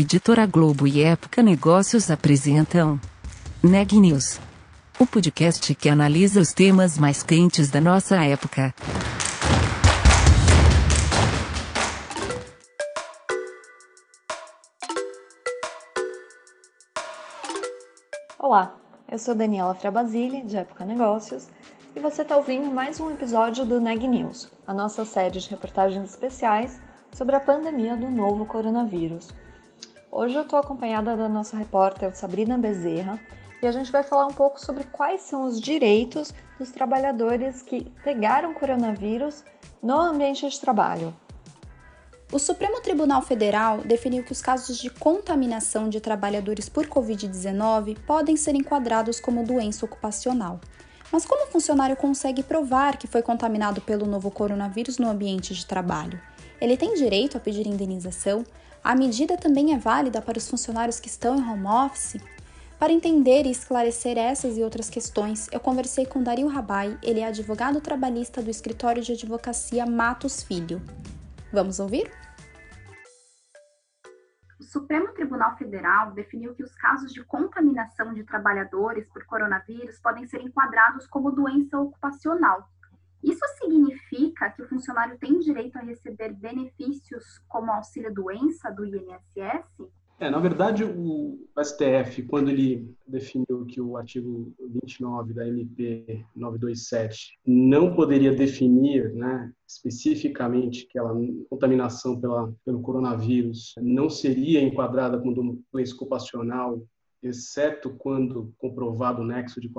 Editora Globo e Época Negócios apresentam Neg News, o podcast que analisa os temas mais quentes da nossa época. Olá, eu sou Daniela Frabasile, de Época Negócios, e você está ouvindo mais um episódio do Neg News, a nossa série de reportagens especiais sobre a pandemia do novo coronavírus. Hoje eu estou acompanhada da nossa repórter Sabrina Bezerra e a gente vai falar um pouco sobre quais são os direitos dos trabalhadores que pegaram coronavírus no ambiente de trabalho. O Supremo Tribunal Federal definiu que os casos de contaminação de trabalhadores por Covid-19 podem ser enquadrados como doença ocupacional. Mas como o funcionário consegue provar que foi contaminado pelo novo coronavírus no ambiente de trabalho? Ele tem direito a pedir indenização? A medida também é válida para os funcionários que estão em home office? Para entender e esclarecer essas e outras questões, eu conversei com Dario Rabai, ele é advogado trabalhista do escritório de advocacia Matos Filho. Vamos ouvir? O Supremo Tribunal Federal definiu que os casos de contaminação de trabalhadores por coronavírus podem ser enquadrados como doença ocupacional isso significa que o funcionário tem direito a receber benefícios como auxílio-doença do INSS? É, na verdade, o STF, quando ele definiu que o artigo 29 da MP 927 não poderia definir né, especificamente que a contaminação pela, pelo coronavírus não seria enquadrada como doença ocupacional, exceto quando comprovado o nexo de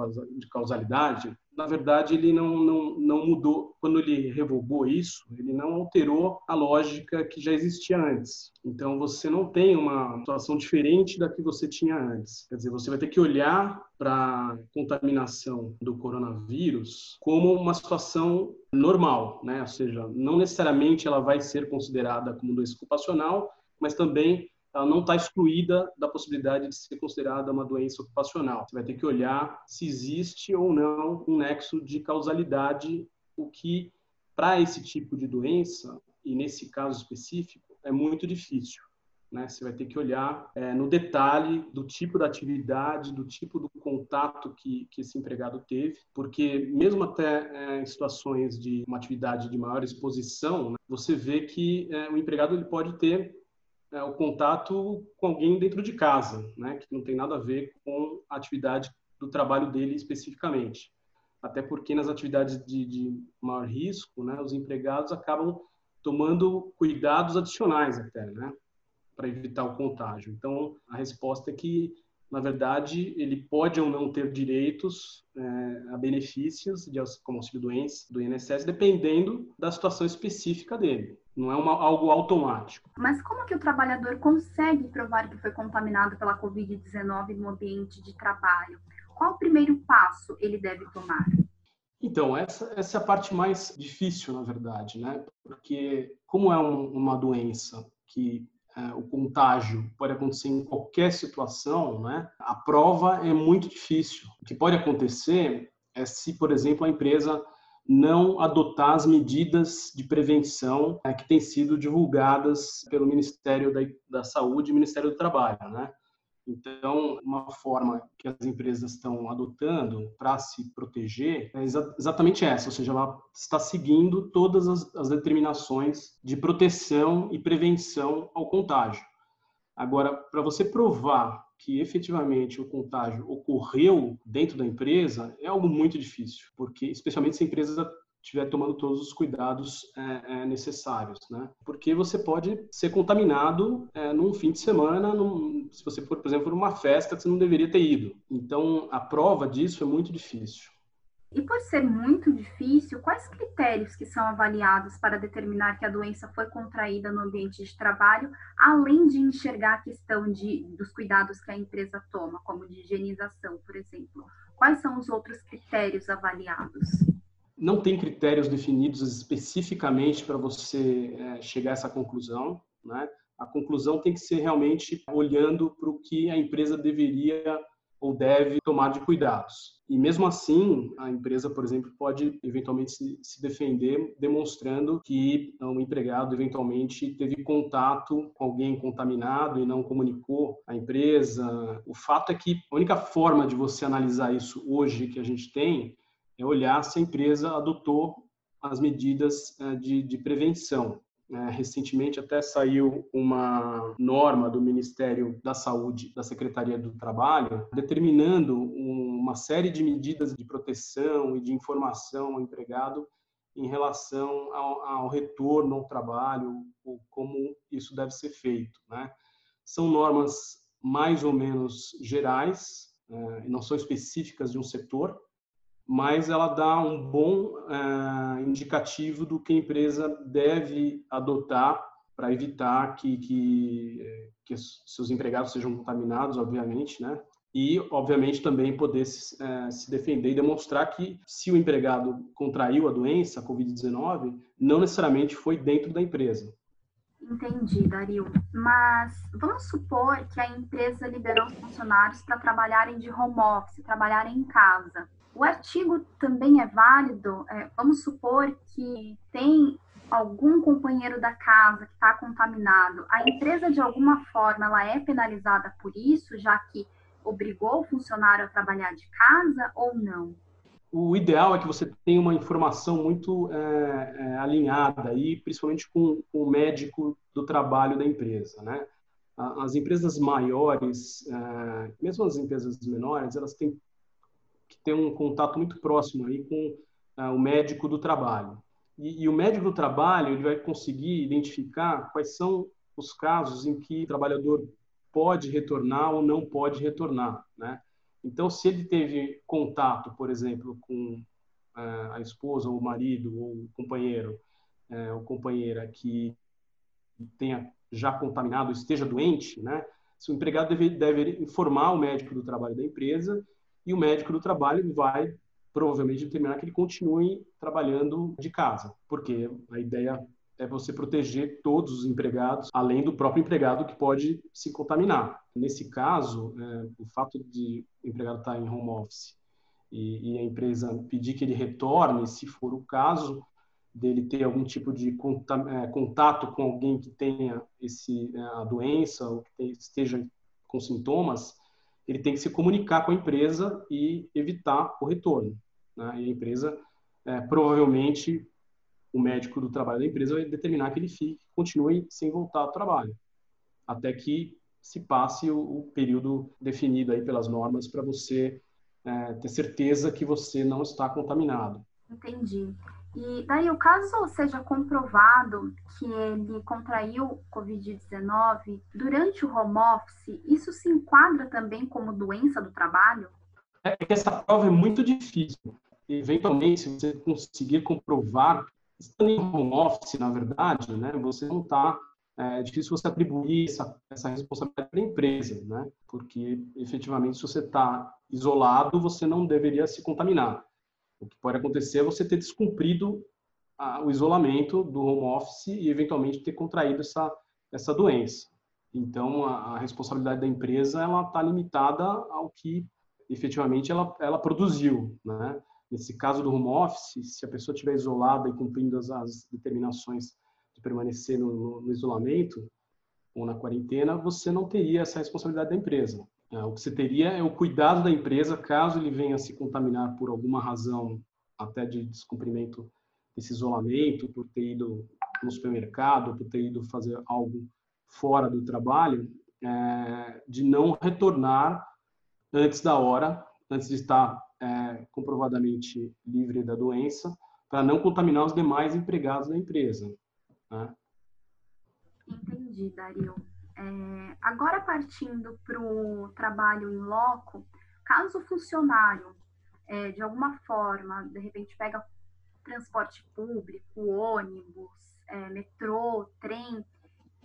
causalidade, na verdade, ele não, não, não mudou. Quando ele revogou isso, ele não alterou a lógica que já existia antes. Então, você não tem uma situação diferente da que você tinha antes. Quer dizer, você vai ter que olhar para a contaminação do coronavírus como uma situação normal, né? Ou seja, não necessariamente ela vai ser considerada como doença ocupacional, mas também ela não está excluída da possibilidade de ser considerada uma doença ocupacional. Você vai ter que olhar se existe ou não um nexo de causalidade, o que, para esse tipo de doença, e nesse caso específico, é muito difícil. Né? Você vai ter que olhar é, no detalhe do tipo da atividade, do tipo do contato que, que esse empregado teve, porque mesmo até é, em situações de uma atividade de maior exposição, né, você vê que é, o empregado ele pode ter é, o contato com alguém dentro de casa, né, que não tem nada a ver com a atividade do trabalho dele especificamente. Até porque nas atividades de, de maior risco, né, os empregados acabam tomando cuidados adicionais até, né, para evitar o contágio. Então, a resposta é que na verdade, ele pode ou não ter direitos é, a benefícios de, como auxílio-doença do INSS, dependendo da situação específica dele. Não é uma, algo automático. Mas como que o trabalhador consegue provar que foi contaminado pela Covid-19 no ambiente de trabalho? Qual o primeiro passo ele deve tomar? Então, essa, essa é a parte mais difícil, na verdade, né? Porque como é um, uma doença que o contágio pode acontecer em qualquer situação, né? A prova é muito difícil. O que pode acontecer é se, por exemplo, a empresa não adotar as medidas de prevenção é, que têm sido divulgadas pelo Ministério da Saúde e Ministério do Trabalho, né? Então, uma forma que as empresas estão adotando para se proteger é exatamente essa, ou seja, ela está seguindo todas as, as determinações de proteção e prevenção ao contágio. Agora, para você provar que efetivamente o contágio ocorreu dentro da empresa é algo muito difícil, porque especialmente se a empresa estiver tomando todos os cuidados é, é, necessários, né? Porque você pode ser contaminado é, num fim de semana, num, se você for, por exemplo, numa festa que você não deveria ter ido. Então, a prova disso é muito difícil. E por ser muito difícil, quais critérios que são avaliados para determinar que a doença foi contraída no ambiente de trabalho, além de enxergar a questão de, dos cuidados que a empresa toma, como de higienização, por exemplo? Quais são os outros critérios avaliados? Não tem critérios definidos especificamente para você é, chegar a essa conclusão, né? A conclusão tem que ser realmente olhando para o que a empresa deveria ou deve tomar de cuidados. E mesmo assim, a empresa, por exemplo, pode eventualmente se, se defender demonstrando que um empregado eventualmente teve contato com alguém contaminado e não comunicou à empresa. O fato é que a única forma de você analisar isso hoje que a gente tem é olhar se a empresa adotou as medidas eh, de, de prevenção. É, recentemente até saiu uma norma do Ministério da Saúde, da Secretaria do Trabalho, determinando uma série de medidas de proteção e de informação ao empregado em relação ao, ao retorno ao trabalho, como isso deve ser feito. Né? São normas mais ou menos gerais, é, não são específicas de um setor, mas ela dá um bom uh, indicativo do que a empresa deve adotar para evitar que, que, que, seus empregados sejam contaminados, obviamente, né? E, obviamente, também poder se, uh, se defender e demonstrar que, se o empregado contraiu a doença, a Covid-19, não necessariamente foi dentro da empresa. Entendi, Dario. Mas vamos supor que a empresa liberou os funcionários para trabalharem de home office, trabalharem em casa. O artigo também é válido, é, vamos supor que tem algum companheiro da casa que está contaminado, a empresa de alguma forma ela é penalizada por isso, já que obrigou o funcionário a trabalhar de casa ou não? O ideal é que você tenha uma informação muito é, é, alinhada aí, principalmente com, com, o médico do trabalho da empresa, né? As empresas maiores, é, mesmo as empresas menores, elas têm ter um contato muito próximo aí com uh, o médico do trabalho. E, e, o médico do trabalho ele vai conseguir identificar quais são os casos em que o trabalhador pode retornar ou não pode retornar, né? Então, se ele teve contato, por exemplo, com uh, a esposa ou o marido ou o companheiro uh, ou companheira que tenha já contaminado, esteja doente, né? Se o empregado deve, deve informar o médico do trabalho da empresa e o médico do trabalho vai provavelmente determinar que ele continue trabalhando de casa, porque a ideia é você proteger todos os empregados, além do próprio empregado que pode se contaminar. Nesse caso, é, o fato de o empregado estar em home office e, e, a empresa pedir que ele retorne, se for o caso dele ter algum tipo de é, contato com alguém que tenha esse, é, a doença ou que esteja com sintomas, ele tem que se comunicar com a empresa e evitar o retorno. Né? E a empresa, é, provavelmente, o médico do trabalho da empresa vai determinar que ele fique, continue sem voltar ao trabalho, até que se passe o, o período definido aí pelas normas para você é, ter certeza que você não está contaminado. Entendi. E daí, o caso seja comprovado que ele contraiu Covid-19 durante o home office, isso se enquadra também como doença do trabalho? É que essa prova é muito difícil. Eventualmente, se você conseguir comprovar, estando em home office, na verdade, né, você não está. É difícil você atribuir essa, essa responsabilidade para a empresa, né? Porque efetivamente, se você está isolado, você não deveria se contaminar. O que pode acontecer é você ter descumprido a, o isolamento do home office e eventualmente ter contraído essa, essa doença. Então, a, a responsabilidade da empresa ela está limitada ao que efetivamente ela, ela produziu, né? Nesse caso do home office, se a pessoa estiver isolada e cumprindo as, as determinações de permanecer no, no, no isolamento ou na quarentena, você não teria essa responsabilidade da empresa. É, o que você teria é o cuidado da empresa caso ele venha se contaminar por alguma razão, até de descumprimento desse isolamento, por ter ido no supermercado, por ter ido fazer algo fora do trabalho, é, de não retornar antes da hora, antes de estar é, comprovadamente livre da doença, para não contaminar os demais empregados da empresa. Né? Entendi, Dario. É, agora, partindo para o trabalho em loco, caso o funcionário, é, de alguma forma, de repente pega transporte público, ônibus, é, metrô, trem,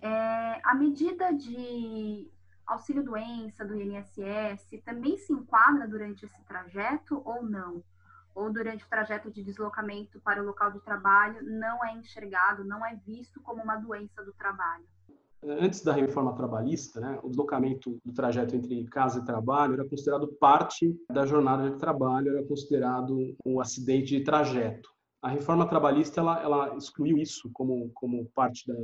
é, a medida de auxílio-doença do INSS também se enquadra durante esse trajeto ou não? Ou durante o trajeto de deslocamento para o local de trabalho não é enxergado, não é visto como uma doença do trabalho? Antes da reforma trabalhista, né, o deslocamento do trajeto entre casa e trabalho era considerado parte da jornada de trabalho, era considerado um acidente de trajeto. A reforma trabalhista ela, ela excluiu isso como, como parte da,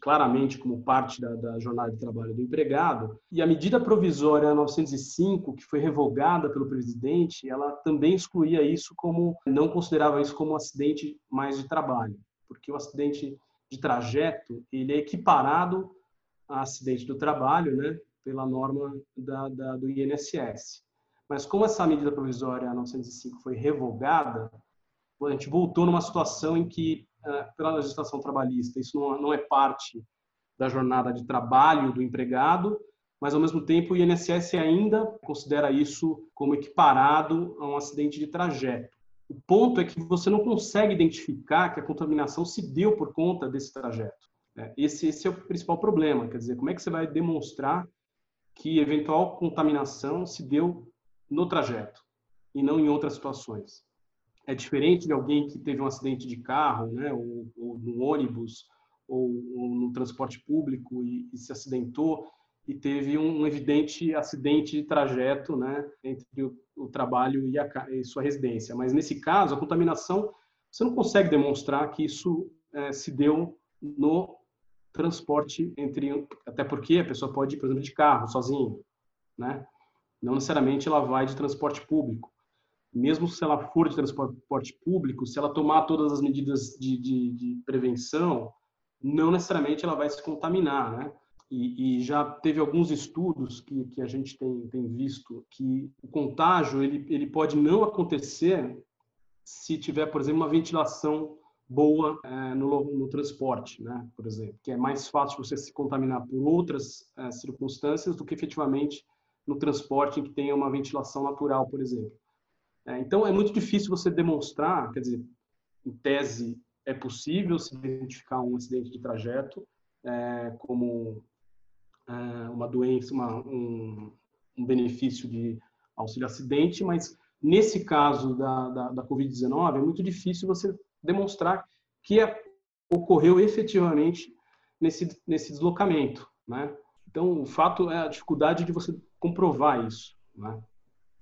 claramente como parte da, da, jornada de trabalho do empregado. E a medida provisória 905, que foi revogada pelo presidente, ela também excluía isso como, não considerava isso como um acidente mais de trabalho, porque o acidente de trajeto ele é equiparado a acidente do trabalho, né, pela norma da, da, do INSS. Mas como essa medida provisória 905 foi revogada, a gente voltou numa situação em que, é, pela legislação trabalhista, isso não, não é parte da jornada de trabalho do empregado, mas ao mesmo tempo o INSS ainda considera isso como equiparado a um acidente de trajeto. O ponto é que você não consegue identificar que a contaminação se deu por conta desse trajeto. Né? Esse, esse é o principal problema. Quer dizer, como é que você vai demonstrar que eventual contaminação se deu no trajeto e não em outras situações? É diferente de alguém que teve um acidente de carro, né, ou, ou no ônibus, ou, ou, no transporte público e, e se acidentou e teve um evidente acidente de trajeto né, entre o, o trabalho e, a, e, sua residência. Mas, nesse caso, a contaminação, você não consegue demonstrar que isso é, se deu no transporte entre... Até porque a pessoa pode ir, por exemplo, de carro, sozinho. Né? Não necessariamente ela vai de transporte público. Mesmo se ela for de transporte público, se ela tomar todas as medidas de, de, de prevenção, não necessariamente ela vai se contaminar, né? E, e, já teve alguns estudos que, que a gente tem, tem visto que o contágio ele, ele pode não acontecer se tiver, por exemplo, uma ventilação boa é, no, no, transporte, né? por exemplo, que é mais fácil você se contaminar por outras é, circunstâncias do que efetivamente no transporte em que tenha uma ventilação natural, por exemplo. É, então, é muito difícil você demonstrar, quer dizer, em tese, é possível se identificar um acidente de trajeto é, como é, uma doença, uma, um, um, benefício de auxílio acidente, mas nesse caso da, da, da Covid-19 é muito difícil você demonstrar que é, ocorreu efetivamente nesse, nesse deslocamento, né? Então, o fato é a dificuldade de você comprovar isso, né?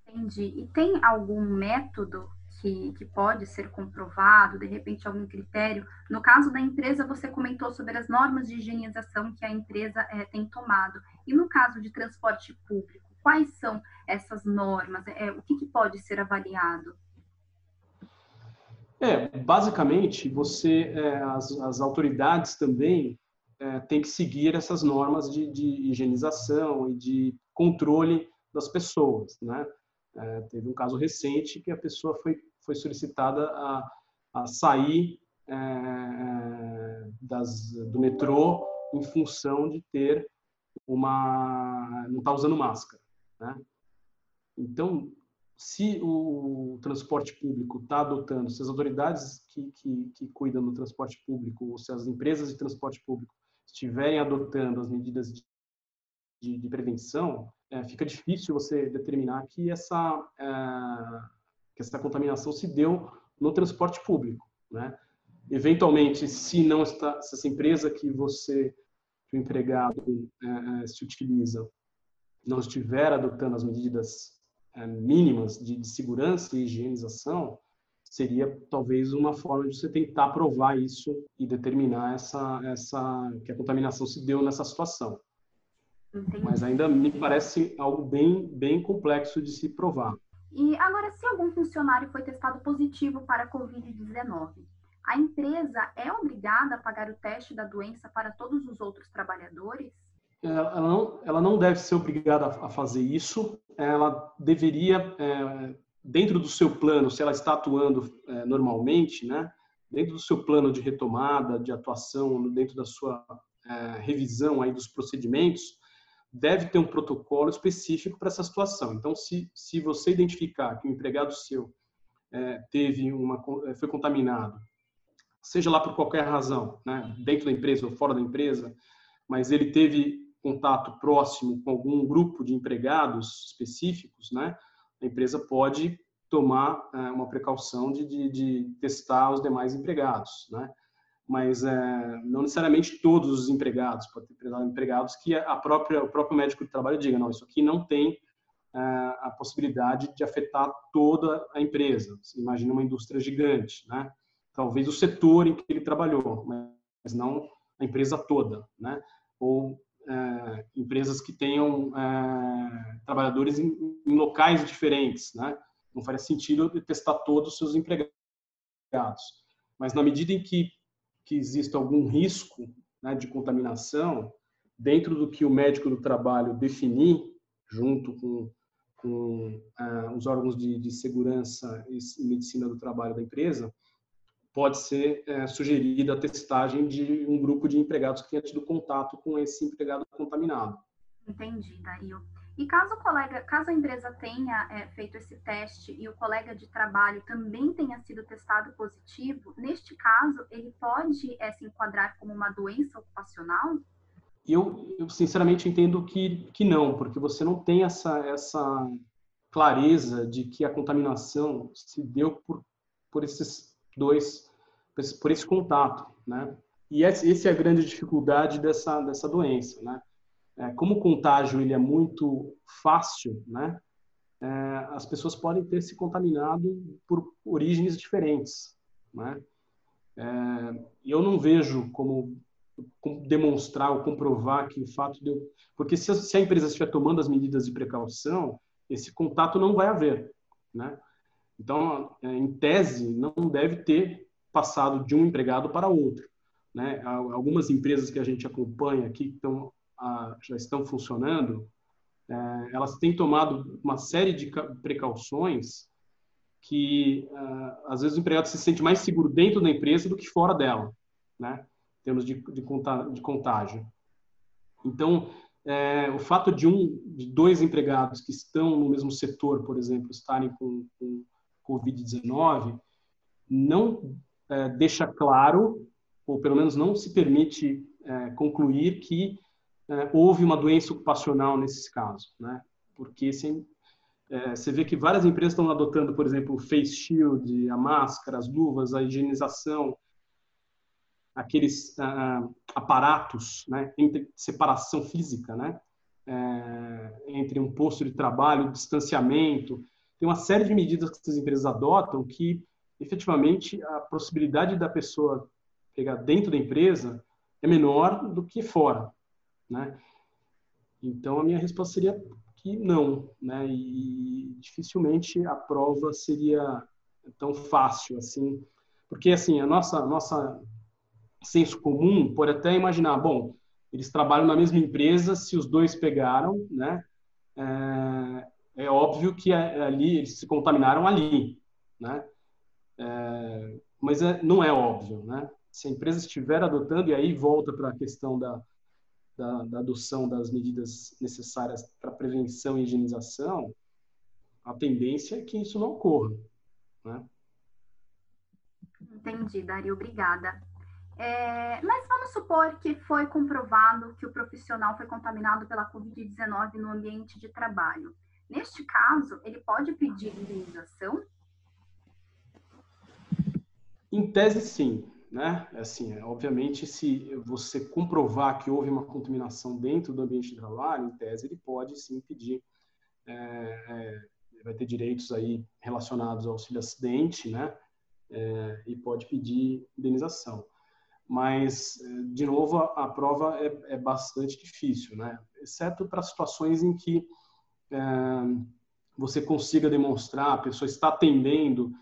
Entendi. E tem algum método que, que pode ser comprovado, de repente algum critério. No caso da empresa, você comentou sobre as normas de higienização que a empresa é, tem tomado. E no caso de transporte público, quais são essas normas? É, o que, que pode ser avaliado? É, basicamente, você, é, as, as, autoridades também é, têm que seguir essas normas de, de, higienização e de controle das pessoas, né? É, teve um caso recente que a pessoa foi foi solicitada a, a sair é, é, das, do metrô em função de ter uma não estar tá usando máscara, né? Então, se o transporte público está adotando, se as autoridades que, que, que, cuidam do transporte público, ou se as empresas de transporte público estiverem adotando as medidas de, de, de prevenção, é, fica difícil você determinar que essa é, que essa contaminação se deu no transporte público, né? Eventualmente, se não está, se essa empresa que você, que o empregado é, é, se utiliza, não estiver adotando as medidas é, mínimas de, de, segurança e higienização, seria talvez uma forma de você tentar provar isso e determinar essa, essa que a contaminação se deu nessa situação. Entendi. Mas ainda me parece algo bem, bem complexo de se provar. E agora, se algum funcionário foi testado positivo para a Covid-19, a empresa é obrigada a pagar o teste da doença para todos os outros trabalhadores? É, ela não, ela não deve ser obrigada a fazer isso. Ela deveria, é, dentro do seu plano, se ela está atuando é, normalmente, né, dentro do seu plano de retomada, de atuação, dentro da sua revisão aí dos procedimentos, deve ter um protocolo específico para essa situação. Então, se, se você identificar que o empregado seu é, teve uma, é, foi contaminado, seja lá por qualquer razão, né, dentro da empresa ou fora da empresa, mas ele teve contato próximo com algum grupo de empregados específicos, né, a empresa pode tomar é, uma precaução de, de, de, testar os demais empregados, né? Mas é, não necessariamente todos os empregados, pode ter empregados que a própria, o próprio médico de trabalho diga, não, isso aqui não tem é, a possibilidade de afetar toda a empresa. Você imagina uma indústria gigante, né? Talvez o setor em que ele trabalhou, mas não a empresa toda, né? Ou é, empresas que tenham é, trabalhadores em, em, locais diferentes, né? Não faria sentido testar todos os seus empregados. Mas na medida em que que exista algum risco né, de contaminação, dentro do que o médico do trabalho definir, junto com, com uh, os órgãos de, de, segurança e medicina do trabalho da empresa, pode ser uh, sugerida a testagem de um grupo de empregados que tenha tido contato com esse empregado contaminado. Entendi, Dario. E caso o colega, caso a empresa tenha é, feito esse teste e o colega de trabalho também tenha sido testado positivo, neste caso ele pode é, se enquadrar como uma doença ocupacional? Eu, eu sinceramente entendo que, que não, porque você não tem essa, essa clareza de que a contaminação se deu por, por esses dois, por esse contato, né? E essa é a grande dificuldade dessa, dessa doença, né? É, como o contágio ele é muito fácil, né? É, as pessoas podem ter se contaminado por origens diferentes, né? É, eu não vejo como, como, demonstrar ou comprovar que o fato de eu, porque se a, se a empresa estiver tomando as medidas de precaução, esse contato não vai haver, né? Então, é, em tese, não deve ter passado de um empregado para outro. Né? Algumas empresas que a gente acompanha aqui estão já estão funcionando, é, elas têm tomado uma série de precauções que uh, às vezes o empregado se sente mais seguro dentro da empresa do que fora dela, né? Em termos de, de, de contágio. Então, é, o fato de um, de dois empregados que estão no mesmo setor, por exemplo, estarem com, com Covid-19, não é, deixa claro, ou pelo menos não se permite é, concluir que é, houve uma doença ocupacional nesses casos, né? Porque sem, é, você vê que várias empresas estão adotando, por exemplo, o face shield, a máscara, as luvas, a higienização, aqueles aparatos, né, entre separação física, né, é, entre um posto de trabalho, distanciamento, tem uma série de medidas que essas empresas adotam que, efetivamente, a possibilidade da pessoa pegar dentro da empresa é menor do que fora, né? Então, a minha resposta seria que não, né? E dificilmente a prova seria tão fácil assim, porque assim a nossa nossa senso comum pode até imaginar, bom, eles trabalham na mesma empresa, se os dois pegaram, né? É, é óbvio que ali eles se contaminaram ali, né? É, mas é, não é óbvio, né? Se a empresa estiver adotando e aí volta para a questão da da, da adoção das medidas necessárias para prevenção e higienização, a tendência é que isso não ocorra. Né? Entendi, Dario, obrigada. É, mas vamos supor que foi comprovado que o profissional foi contaminado pela Covid-19 no ambiente de trabalho. Neste caso, ele pode pedir indenização? Em tese, sim né? Assim, é, obviamente, se você comprovar que houve uma contaminação dentro do ambiente trabalho, em tese, ele pode sim pedir, é, é, vai ter direitos aí relacionados ao auxílio acidente, né? É, e pode pedir indenização. Mas, é, de novo, a, a prova é, é, bastante difícil, né? Exceto para situações em que é, você consiga demonstrar, a pessoa está atendendo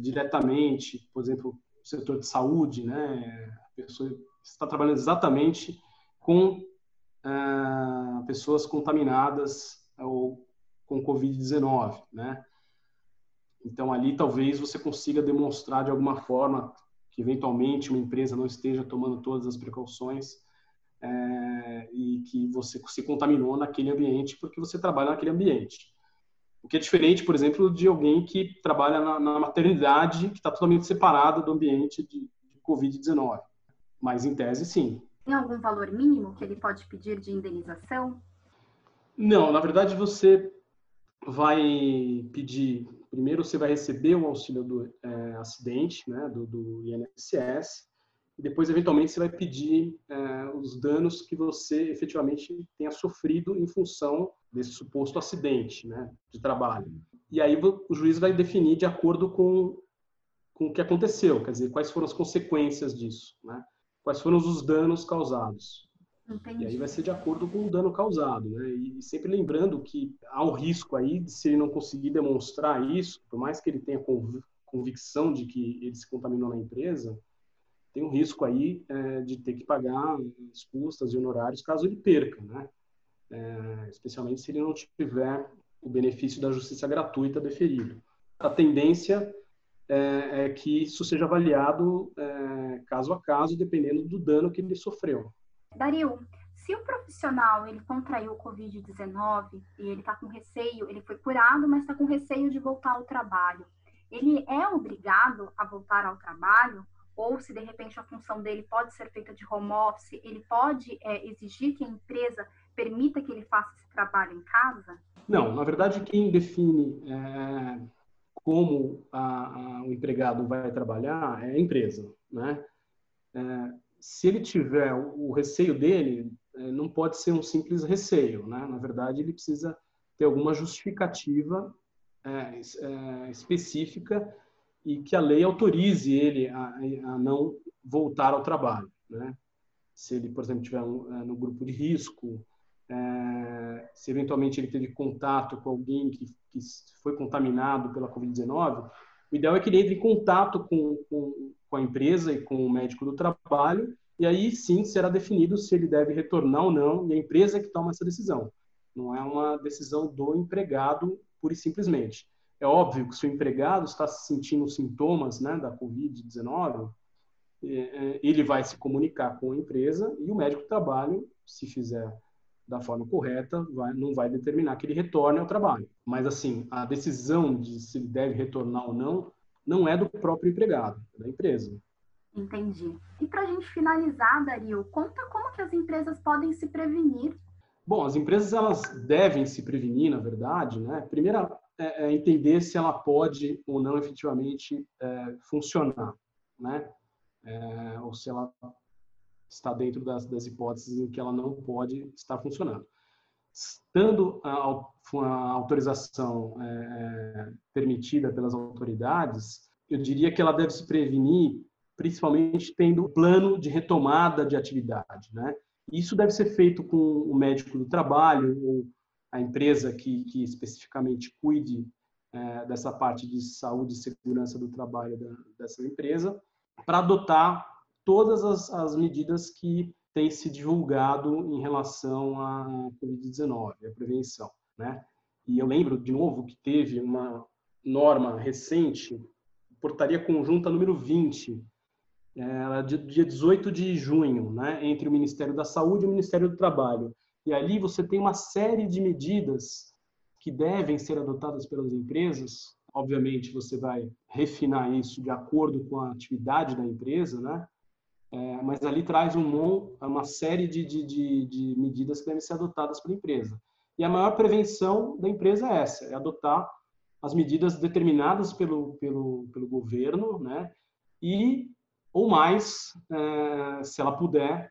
diretamente, por exemplo, setor de saúde, né? A pessoa está trabalhando exatamente com ah, pessoas contaminadas ou com Covid-19, né? Então ali talvez você consiga demonstrar de alguma forma que eventualmente uma empresa não esteja tomando todas as precauções é, e que você se contaminou naquele ambiente porque você trabalha naquele ambiente. O que é diferente, por exemplo, de alguém que trabalha na, na maternidade, que está totalmente separado do ambiente de, de Covid-19. Mas, em tese, sim. Tem algum valor mínimo que ele pode pedir de indenização? Não, na verdade, você vai pedir. Primeiro, você vai receber o auxílio do é, acidente, né, do, do INSS, e depois, eventualmente, você vai pedir é, os danos que você efetivamente tenha sofrido em função desse suposto acidente né, de trabalho. E aí o juiz vai definir de acordo com, com o que aconteceu, quer dizer, quais foram as consequências disso, né? quais foram os danos causados. Entendi. E aí vai ser de acordo com o dano causado, né? E sempre lembrando que há um risco aí de se ele não conseguir demonstrar isso, por mais que ele tenha convicção de que ele se contaminou na empresa, tem um risco aí é, de ter que pagar as custas e honorários caso ele perca, né? É, especialmente se ele não tiver o benefício da justiça gratuita deferido. A tendência é, é que isso seja avaliado é, caso a caso, dependendo do dano que ele sofreu. Dario, se o profissional ele contraiu o Covid-19 e ele está com receio, ele foi curado, mas está com receio de voltar ao trabalho, ele é obrigado a voltar ao trabalho? Ou se de repente a função dele pode ser feita de home office, ele pode é, exigir que a empresa permita que ele faça esse trabalho em casa? Não, na verdade quem define é, como a, a, o empregado vai trabalhar é a empresa, né? É, se ele tiver o, o receio dele, é, não pode ser um simples receio, né? Na verdade, ele precisa ter alguma justificativa é, é, específica e que a lei autorize ele a, a não voltar ao trabalho, né? Se ele, por exemplo, estiver é, no grupo de risco, é, se eventualmente ele teve contato com alguém que, que foi contaminado pela Covid-19, o ideal é que ele entre em contato com, com, com, a empresa e com o médico do trabalho, e aí sim será definido se ele deve retornar ou não, e a empresa é que toma essa decisão. Não é uma decisão do empregado pura e simplesmente. É óbvio que se o empregado está sentindo sintomas né, da Covid-19, é, é, ele vai se comunicar com a empresa e o médico do trabalho, se fizer da forma correta, vai, não vai determinar que ele retorne ao trabalho. Mas, assim, a decisão de se ele deve retornar ou não, não é do próprio empregado, é da empresa. Entendi. E para a gente finalizar, Dario, conta como que as empresas podem se prevenir Bom, as empresas elas devem se prevenir, na verdade, né? Primeiro é, é entender se ela pode ou não efetivamente é, funcionar, né? É, ou se ela está dentro das, das, hipóteses em que ela não pode estar funcionando. Estando a, a autorização é, é, permitida pelas autoridades, eu diria que ela deve se prevenir, principalmente tendo plano de retomada de atividade, né? Isso deve ser feito com o médico do trabalho ou a empresa que, que especificamente cuide é, dessa parte de saúde e segurança do trabalho da, dessa empresa, para adotar todas as, as medidas que têm se divulgado em relação à Covid-19, a prevenção. Né? E eu lembro, de novo, que teve uma norma recente, portaria conjunta número 20, é, dia 18 de junho, né, entre o Ministério da Saúde e o Ministério do Trabalho. E ali você tem uma série de medidas que devem ser adotadas pelas empresas. Obviamente, você vai refinar isso de acordo com a atividade da empresa, né? É, mas ali traz um, uma série de, de, de, de medidas que devem ser adotadas pela empresa. E a maior prevenção da empresa é essa, é adotar as medidas determinadas pelo, pelo, pelo governo, né? E ou mais, é, se ela puder,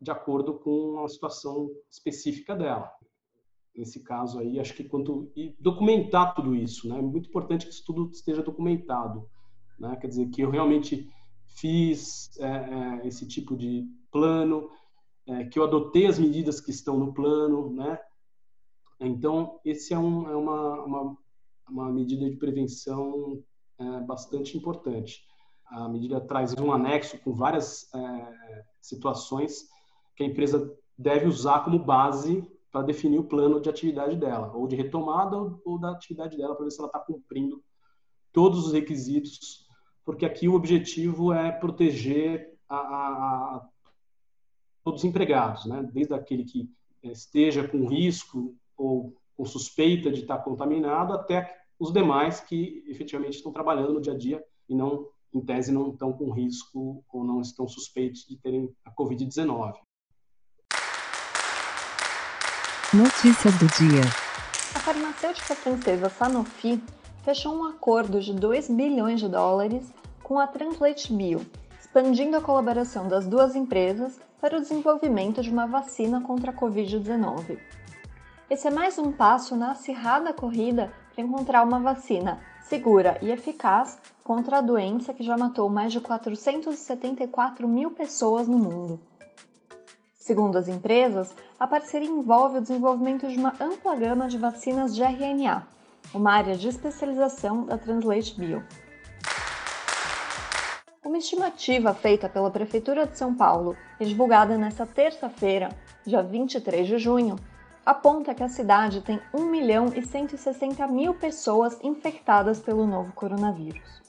de acordo com a situação específica dela. Nesse caso aí, acho que quanto e documentar tudo isso, né? É muito importante que isso tudo esteja documentado, né? Quer dizer que eu realmente fiz é, é, esse tipo de plano, é, que eu adotei as medidas que estão no plano, né? Então, esse é, um, é uma, uma, uma medida de prevenção é, bastante importante a medida traz um anexo com várias é, situações que a empresa deve usar como base para definir o plano de atividade dela, ou de retomada ou, da atividade dela, para ver se ela está cumprindo todos os requisitos, porque aqui o objetivo é proteger a, a, a todos os empregados, né? desde aquele que esteja com risco ou com suspeita de estar contaminado, até os demais que efetivamente estão trabalhando no dia a dia e não em tese, não estão com risco ou não estão suspeitos de terem a Covid-19. Notícias do dia. A farmacêutica francesa Sanofi fechou um acordo de 2 bilhões de dólares com a Translate Bio, expandindo a colaboração das duas empresas para o desenvolvimento de uma vacina contra a Covid-19. Esse é mais um passo na acirrada corrida para encontrar uma vacina segura e eficaz contra a doença que já matou mais de 474 mil pessoas no mundo. Segundo as empresas, a parceria envolve o desenvolvimento de uma ampla gama de vacinas de RNA, uma área de especialização da Translate Bio. Uma estimativa feita pela Prefeitura de São Paulo e divulgada nesta terça-feira, dia 23 de junho, aponta que a cidade tem 1 milhão e 160 mil pessoas infectadas pelo novo coronavírus.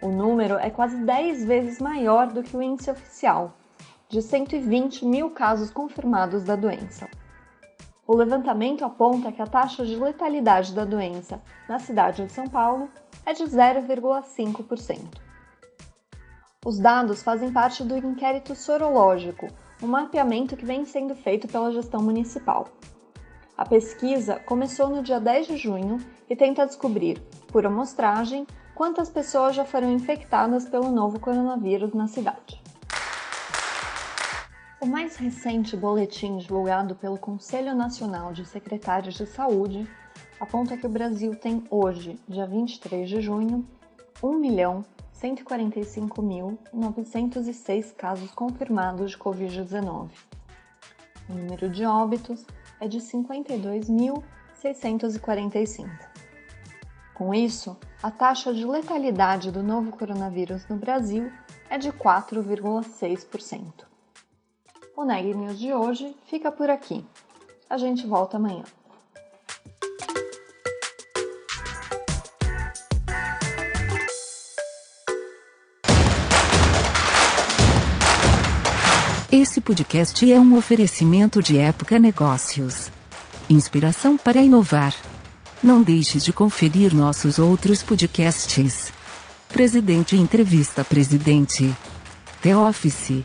O número é quase 10 vezes maior do que o índice oficial, de 120 mil casos confirmados da doença. O levantamento aponta que a taxa de letalidade da doença na cidade de São Paulo é de 0,5%. Os dados fazem parte do inquérito sorológico, um mapeamento que vem sendo feito pela gestão municipal. A pesquisa começou no dia 10 de junho e tenta descobrir, por amostragem, quantas pessoas já foram infectadas pelo novo coronavírus na cidade. O mais recente boletim divulgado pelo Conselho Nacional de Secretários de Saúde aponta que o Brasil tem hoje, dia 23 de junho, 1.145.906 casos confirmados de Covid-19. O número de óbitos é de 52.645. Com isso, a taxa de letalidade do novo coronavírus no Brasil é de 4,6%. O Neg News de hoje fica por aqui. A gente volta amanhã. Esse podcast é um oferecimento de Época Negócios. Inspiração para inovar. Não deixe de conferir nossos outros podcasts. Presidente Entrevista Presidente. The Office.